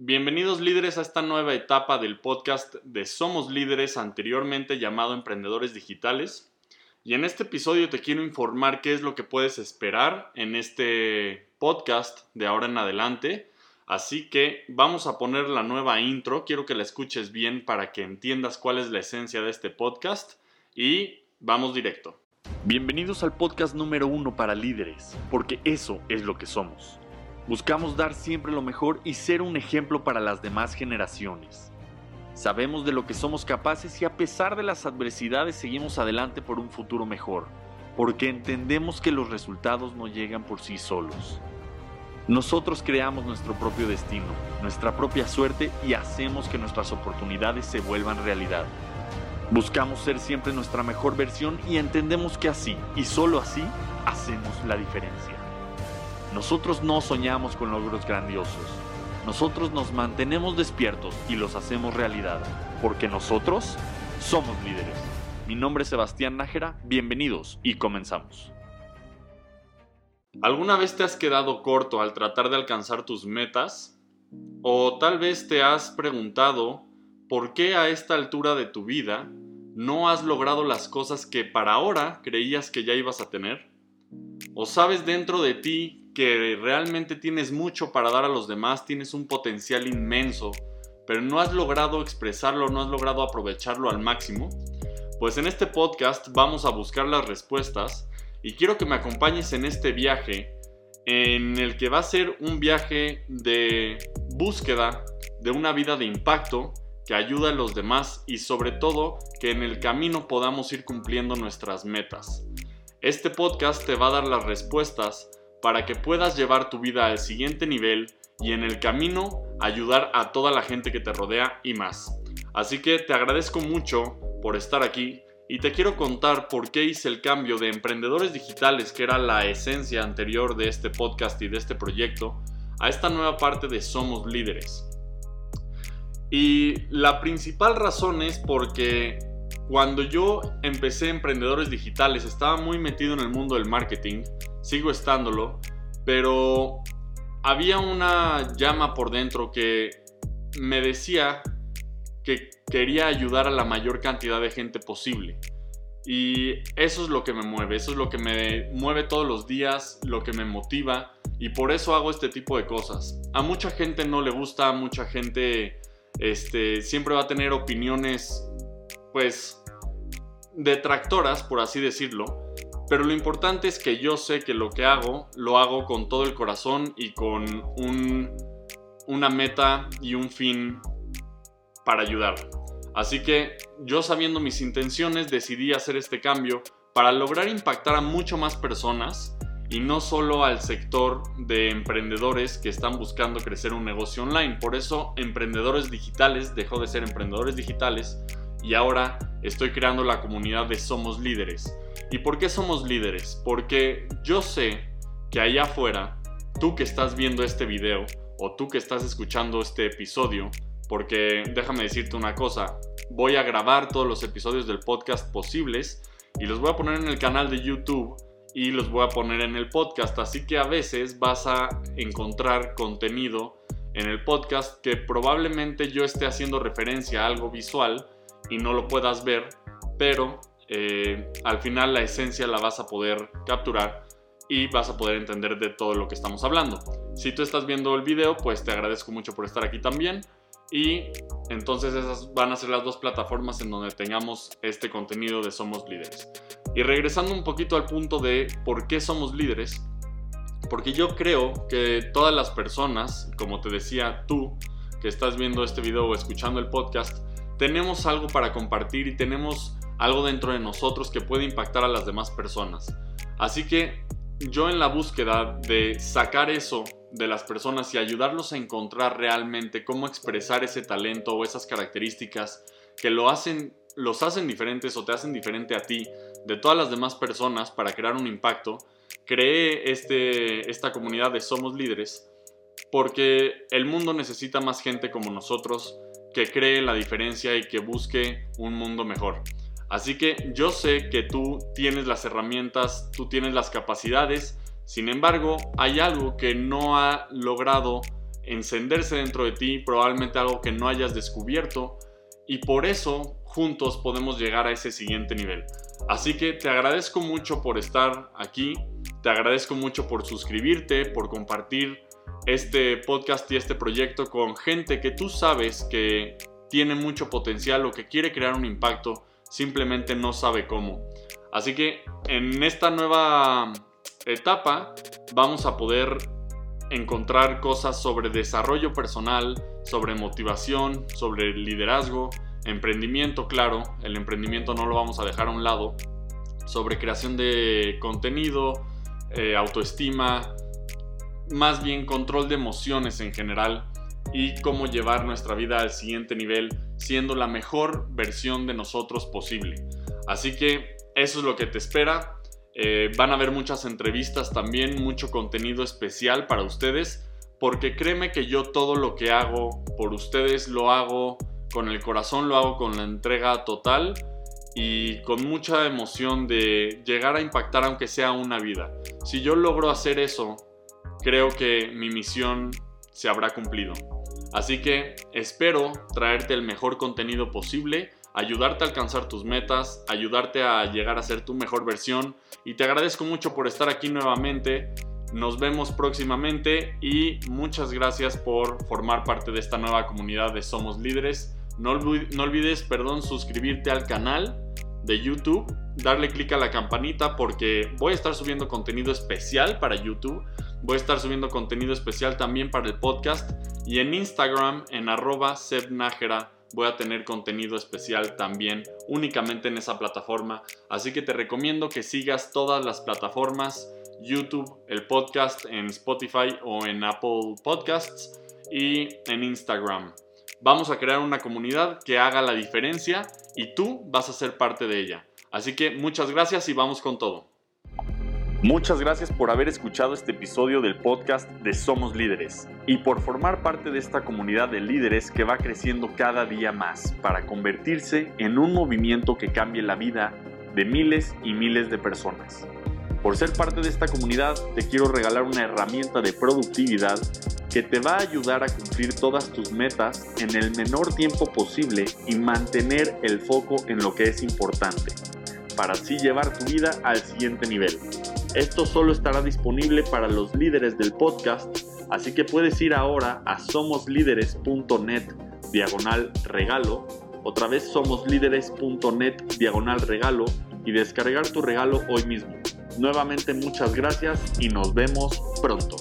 Bienvenidos líderes a esta nueva etapa del podcast de Somos Líderes, anteriormente llamado Emprendedores Digitales. Y en este episodio te quiero informar qué es lo que puedes esperar en este podcast de ahora en adelante. Así que vamos a poner la nueva intro. Quiero que la escuches bien para que entiendas cuál es la esencia de este podcast. Y vamos directo. Bienvenidos al podcast número uno para líderes, porque eso es lo que somos. Buscamos dar siempre lo mejor y ser un ejemplo para las demás generaciones. Sabemos de lo que somos capaces y a pesar de las adversidades seguimos adelante por un futuro mejor, porque entendemos que los resultados no llegan por sí solos. Nosotros creamos nuestro propio destino, nuestra propia suerte y hacemos que nuestras oportunidades se vuelvan realidad. Buscamos ser siempre nuestra mejor versión y entendemos que así, y solo así, hacemos la diferencia. Nosotros no soñamos con logros grandiosos. Nosotros nos mantenemos despiertos y los hacemos realidad, porque nosotros somos líderes. Mi nombre es Sebastián Nájera, bienvenidos y comenzamos. ¿Alguna vez te has quedado corto al tratar de alcanzar tus metas? ¿O tal vez te has preguntado por qué a esta altura de tu vida no has logrado las cosas que para ahora creías que ya ibas a tener? ¿O sabes dentro de ti que realmente tienes mucho para dar a los demás, tienes un potencial inmenso, pero no has logrado expresarlo, no has logrado aprovecharlo al máximo, pues en este podcast vamos a buscar las respuestas y quiero que me acompañes en este viaje en el que va a ser un viaje de búsqueda de una vida de impacto que ayuda a los demás y sobre todo que en el camino podamos ir cumpliendo nuestras metas. Este podcast te va a dar las respuestas para que puedas llevar tu vida al siguiente nivel y en el camino ayudar a toda la gente que te rodea y más. Así que te agradezco mucho por estar aquí y te quiero contar por qué hice el cambio de emprendedores digitales, que era la esencia anterior de este podcast y de este proyecto, a esta nueva parte de Somos Líderes. Y la principal razón es porque cuando yo empecé Emprendedores Digitales estaba muy metido en el mundo del marketing sigo estándolo, pero había una llama por dentro que me decía que quería ayudar a la mayor cantidad de gente posible. Y eso es lo que me mueve, eso es lo que me mueve todos los días, lo que me motiva y por eso hago este tipo de cosas. A mucha gente no le gusta, a mucha gente este, siempre va a tener opiniones pues detractoras, por así decirlo, pero lo importante es que yo sé que lo que hago, lo hago con todo el corazón y con una meta y un fin para ayudar. Así que yo sabiendo mis intenciones decidí hacer este cambio para lograr impactar a mucho más personas y no solo al sector de emprendedores que están buscando crecer un negocio online. Por eso Emprendedores Digitales dejó de ser Emprendedores Digitales y ahora estoy creando la comunidad de Somos Líderes ¿Y por qué somos líderes? Porque yo sé que allá afuera, tú que estás viendo este video o tú que estás escuchando este episodio, porque déjame decirte una cosa, voy a grabar todos los episodios del podcast posibles y los voy a poner en el canal de YouTube y los voy a poner en el podcast, así que a veces vas a encontrar contenido en el podcast que probablemente yo esté haciendo referencia a algo visual y no lo puedas ver, pero eh, al final la esencia la vas a poder capturar y vas a poder entender de todo lo que estamos hablando. Si tú estás viendo el video, pues te agradezco mucho por estar aquí también. Y entonces esas van a ser las dos plataformas en donde tengamos este contenido de Somos Líderes. Y regresando un poquito al punto de por qué somos líderes, porque yo creo que todas las personas, como te decía tú, que estás viendo este video o escuchando el podcast, tenemos algo para compartir y tenemos algo dentro de nosotros que puede impactar a las demás personas. Así que yo en la búsqueda de sacar eso de las personas y ayudarlos a encontrar realmente cómo expresar ese talento o esas características que lo hacen, los hacen diferentes o te hacen diferente a ti de todas las demás personas para crear un impacto, creé este, esta comunidad de Somos Líderes porque el mundo necesita más gente como nosotros que cree la diferencia y que busque un mundo mejor. Así que yo sé que tú tienes las herramientas, tú tienes las capacidades, sin embargo hay algo que no ha logrado encenderse dentro de ti, probablemente algo que no hayas descubierto y por eso juntos podemos llegar a ese siguiente nivel. Así que te agradezco mucho por estar aquí, te agradezco mucho por suscribirte, por compartir este podcast y este proyecto con gente que tú sabes que tiene mucho potencial o que quiere crear un impacto, simplemente no sabe cómo. Así que en esta nueva etapa vamos a poder encontrar cosas sobre desarrollo personal, sobre motivación, sobre liderazgo, emprendimiento, claro, el emprendimiento no lo vamos a dejar a un lado, sobre creación de contenido, eh, autoestima, más bien control de emociones en general y cómo llevar nuestra vida al siguiente nivel siendo la mejor versión de nosotros posible. Así que eso es lo que te espera. Eh, van a haber muchas entrevistas también, mucho contenido especial para ustedes, porque créeme que yo todo lo que hago por ustedes lo hago con el corazón, lo hago con la entrega total y con mucha emoción de llegar a impactar aunque sea una vida. Si yo logro hacer eso, creo que mi misión se habrá cumplido. Así que espero traerte el mejor contenido posible, ayudarte a alcanzar tus metas, ayudarte a llegar a ser tu mejor versión y te agradezco mucho por estar aquí nuevamente. Nos vemos próximamente y muchas gracias por formar parte de esta nueva comunidad de Somos Líderes. No, olvides, perdón, suscribirte al canal de YouTube, darle clic a la campanita porque voy a estar subiendo contenido especial para YouTube, voy a estar subiendo contenido especial también para el podcast y en Instagram en arroba sebnajera voy a tener contenido especial también únicamente en esa plataforma, así que te recomiendo que sigas todas las plataformas, YouTube, el podcast en Spotify o en Apple Podcasts y en Instagram. Vamos a crear una comunidad que haga la diferencia y tú vas a ser parte de ella. Así que muchas gracias y vamos con todo. Muchas gracias por haber escuchado este episodio del podcast de Somos Líderes y por formar parte de esta comunidad de líderes que va creciendo cada día más para convertirse en un movimiento que cambie la vida de miles y miles de personas. Por ser parte de esta comunidad, te quiero regalar una herramienta de productividad que te va a ayudar a cumplir todas tus metas en el menor tiempo posible y mantener el foco en lo que es importante, para así llevar tu vida al siguiente nivel. Esto solo estará disponible para los líderes del podcast, así que puedes ir ahora a somoslíderes.net diagonal regalo, otra vez somoslíderes.net diagonal regalo y descargar tu regalo hoy mismo. Nuevamente muchas gracias y nos vemos pronto.